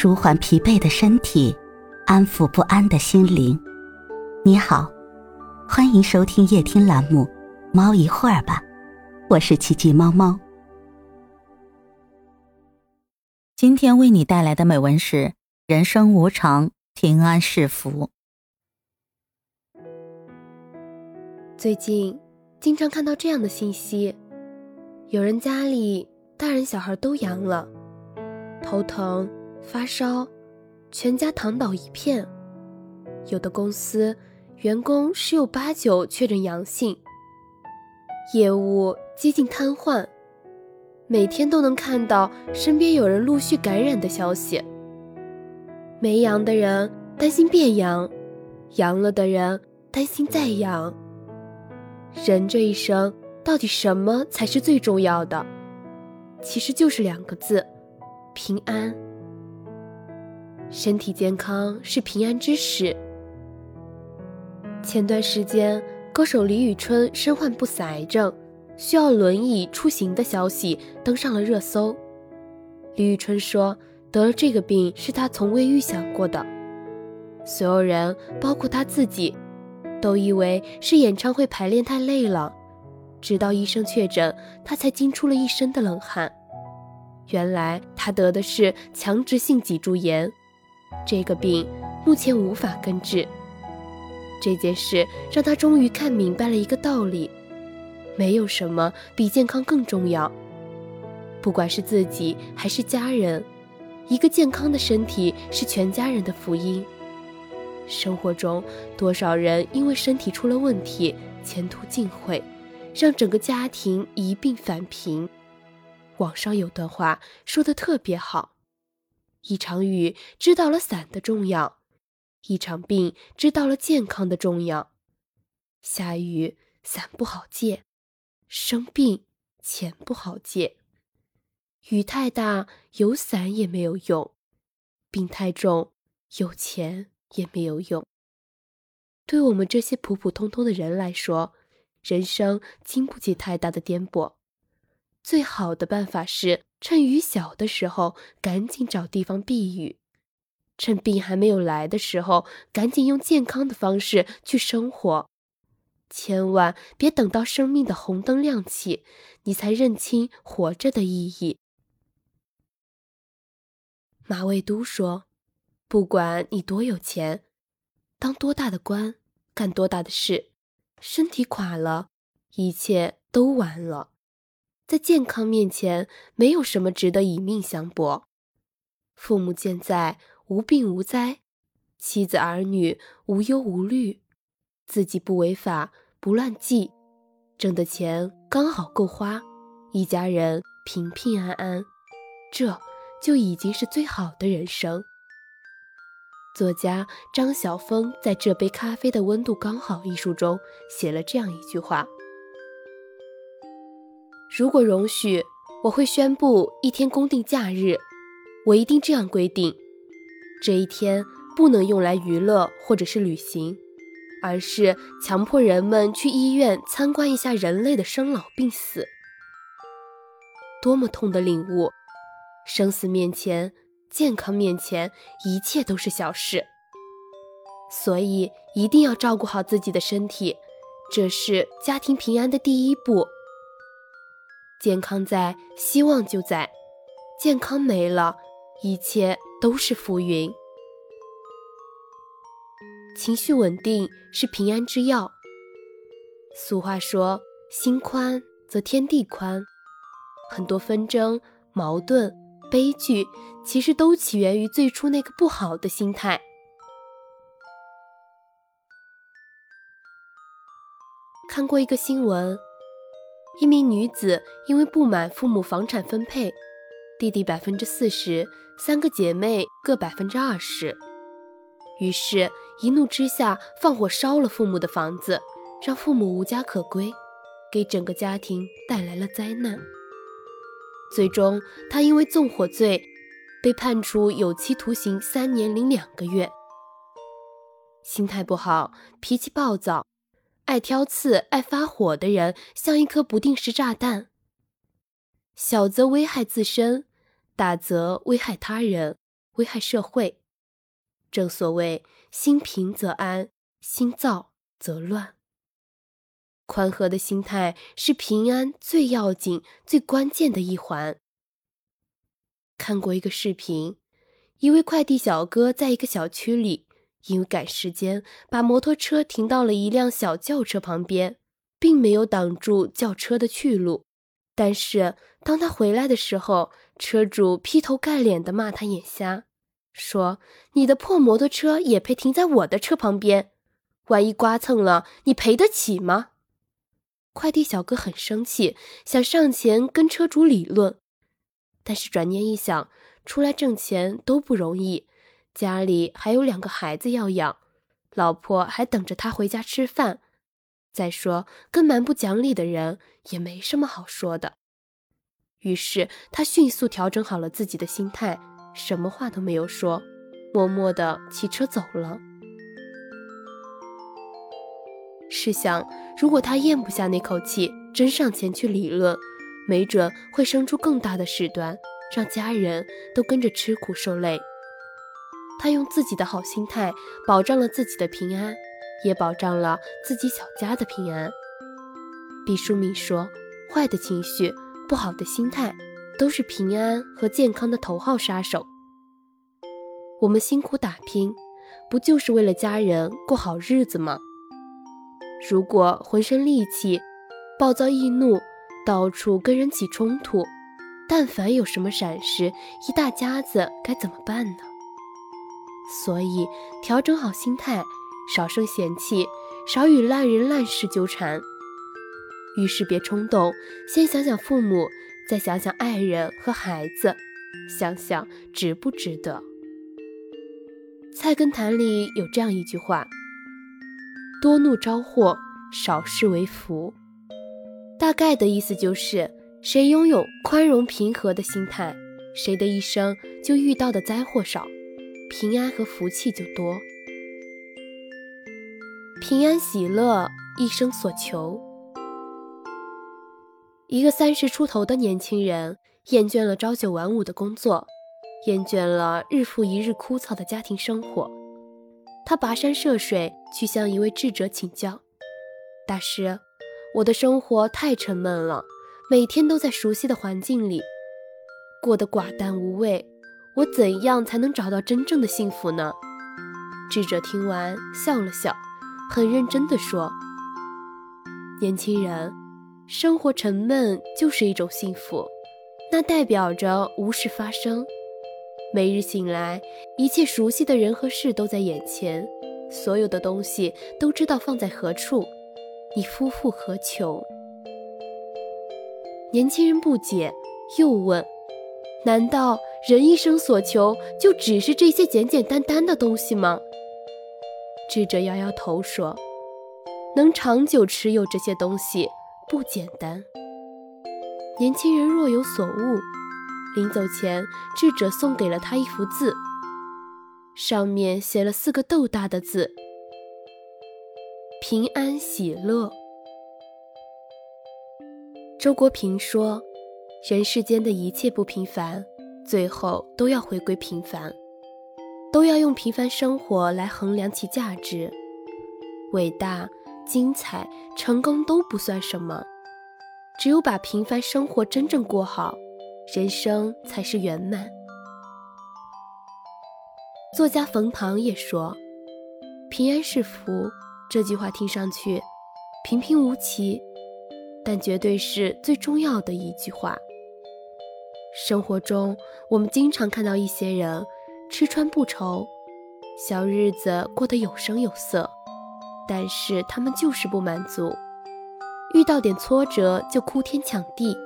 舒缓疲惫的身体，安抚不安的心灵。你好，欢迎收听夜听栏目《猫一会儿吧》，我是奇迹猫猫。今天为你带来的美文是：人生无常，平安是福。最近经常看到这样的信息：有人家里大人小孩都阳了，头疼。发烧，全家躺倒一片。有的公司员工十有八九确诊阳性，业务接近瘫痪，每天都能看到身边有人陆续感染的消息。没阳的人担心变阳，阳了的人担心再阳。人这一生到底什么才是最重要的？其实就是两个字：平安。身体健康是平安之始。前段时间，歌手李宇春身患不死癌症，需要轮椅出行的消息登上了热搜。李宇春说，得了这个病是她从未预想过的。所有人，包括她自己，都以为是演唱会排练太累了，直到医生确诊，她才惊出了一身的冷汗。原来她得的是强直性脊柱炎。这个病目前无法根治。这件事让他终于看明白了一个道理：没有什么比健康更重要。不管是自己还是家人，一个健康的身体是全家人的福音。生活中多少人因为身体出了问题，前途尽毁，让整个家庭一并返贫。网上有段话说的特别好。一场雨知道了伞的重要，一场病知道了健康的重要。下雨伞不好借，生病钱不好借。雨太大有伞也没有用，病太重有钱也没有用。对我们这些普普通通的人来说，人生经不起太大的颠簸。最好的办法是趁雨小的时候赶紧找地方避雨，趁病还没有来的时候赶紧用健康的方式去生活，千万别等到生命的红灯亮起，你才认清活着的意义。马未都说：“不管你多有钱，当多大的官，干多大的事，身体垮了，一切都完了。”在健康面前，没有什么值得以命相搏。父母健在，无病无灾；妻子儿女无忧无虑；自己不违法，不乱纪，挣的钱刚好够花，一家人平平安安，这就已经是最好的人生。作家张晓峰在《这杯咖啡的温度刚好》一书中写了这样一句话。如果容许，我会宣布一天公定假日。我一定这样规定：这一天不能用来娱乐或者是旅行，而是强迫人们去医院参观一下人类的生老病死。多么痛的领悟！生死面前，健康面前，一切都是小事。所以一定要照顾好自己的身体，这是家庭平安的第一步。健康在，希望就在；健康没了，一切都是浮云。情绪稳定是平安之药。俗话说：“心宽则天地宽。”很多纷争、矛盾、悲剧，其实都起源于最初那个不好的心态。看过一个新闻。一名女子因为不满父母房产分配，弟弟百分之四十，三个姐妹各百分之二十，于是，一怒之下放火烧了父母的房子，让父母无家可归，给整个家庭带来了灾难。最终，他因为纵火罪被判处有期徒刑三年零两个月。心态不好，脾气暴躁。爱挑刺、爱发火的人，像一颗不定时炸弹，小则危害自身，大则危害他人，危害社会。正所谓心平则安，心躁则乱。宽和的心态是平安最要紧、最关键的一环。看过一个视频，一位快递小哥在一个小区里，因为赶时间，把摩托车停到了一辆小轿车旁边，并没有挡住轿车的去路。但是当他回来的时候，车主劈头盖脸的骂他眼瞎，说：“你的破摩托车也配停在我的车旁边？万一刮蹭了，你赔得起吗？”快递小哥很生气，想上前跟车主理论，但是转念一想，出来挣钱都不容易，家里还有两个孩子要养，老婆还等着他回家吃饭。再说，跟蛮不讲理的人也没什么好说的。于是他迅速调整好了自己的心态，什么话都没有说，默默地骑车走了。试想，如果他咽不下那口气，真上前去理论，没准会生出更大的事端，让家人都跟着吃苦受累。他用自己的好心态保障了自己的平安，也保障了自己小家的平安。毕淑敏说：“坏的情绪、不好的心态，都是平安和健康的头号杀手。我们辛苦打拼，不就是为了家人过好日子吗？”如果浑身戾气、暴躁易怒，到处跟人起冲突，但凡有什么闪失，一大家子该怎么办呢？所以，调整好心态，少生嫌弃，少与烂人烂事纠缠。遇事别冲动，先想想父母，再想想爱人和孩子，想想值不值得。《菜根谭》里有这样一句话。多怒招祸，少事为福。大概的意思就是，谁拥有宽容平和的心态，谁的一生就遇到的灾祸少，平安和福气就多。平安喜乐，一生所求。一个三十出头的年轻人，厌倦了朝九晚五的工作，厌倦了日复一日枯燥的家庭生活。他跋山涉水去向一位智者请教：“大师，我的生活太沉闷了，每天都在熟悉的环境里，过得寡淡无味。我怎样才能找到真正的幸福呢？”智者听完笑了笑，很认真地说：“年轻人，生活沉闷就是一种幸福，那代表着无事发生。”每日醒来，一切熟悉的人和事都在眼前，所有的东西都知道放在何处。你夫复何求？年轻人不解，又问：“难道人一生所求就只是这些简简单单的东西吗？”智者摇摇头说：“能长久持有这些东西不简单。”年轻人若有所悟。临走前，智者送给了他一幅字，上面写了四个豆大的字：“平安喜乐。”周国平说：“人世间的一切不平凡，最后都要回归平凡，都要用平凡生活来衡量其价值。伟大、精彩、成功都不算什么，只有把平凡生活真正过好。”人生才是圆满。作家冯唐也说：“平安是福。”这句话听上去平平无奇，但绝对是最重要的一句话。生活中，我们经常看到一些人吃穿不愁，小日子过得有声有色，但是他们就是不满足，遇到点挫折就哭天抢地。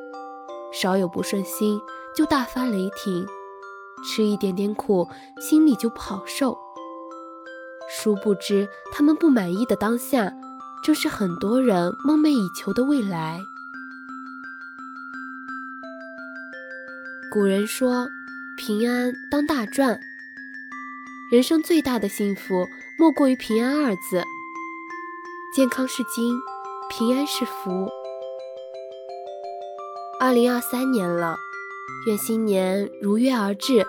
稍有不顺心就大发雷霆，吃一点点苦心里就不好受。殊不知，他们不满意的当下，正是很多人梦寐以求的未来。古人说：“平安当大赚。”人生最大的幸福，莫过于平安二字。健康是金，平安是福。二零二三年了，愿新年如约而至，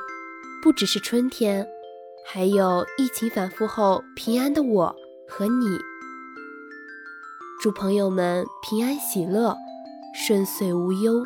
不只是春天，还有疫情反复后平安的我和你。祝朋友们平安喜乐，顺遂无忧。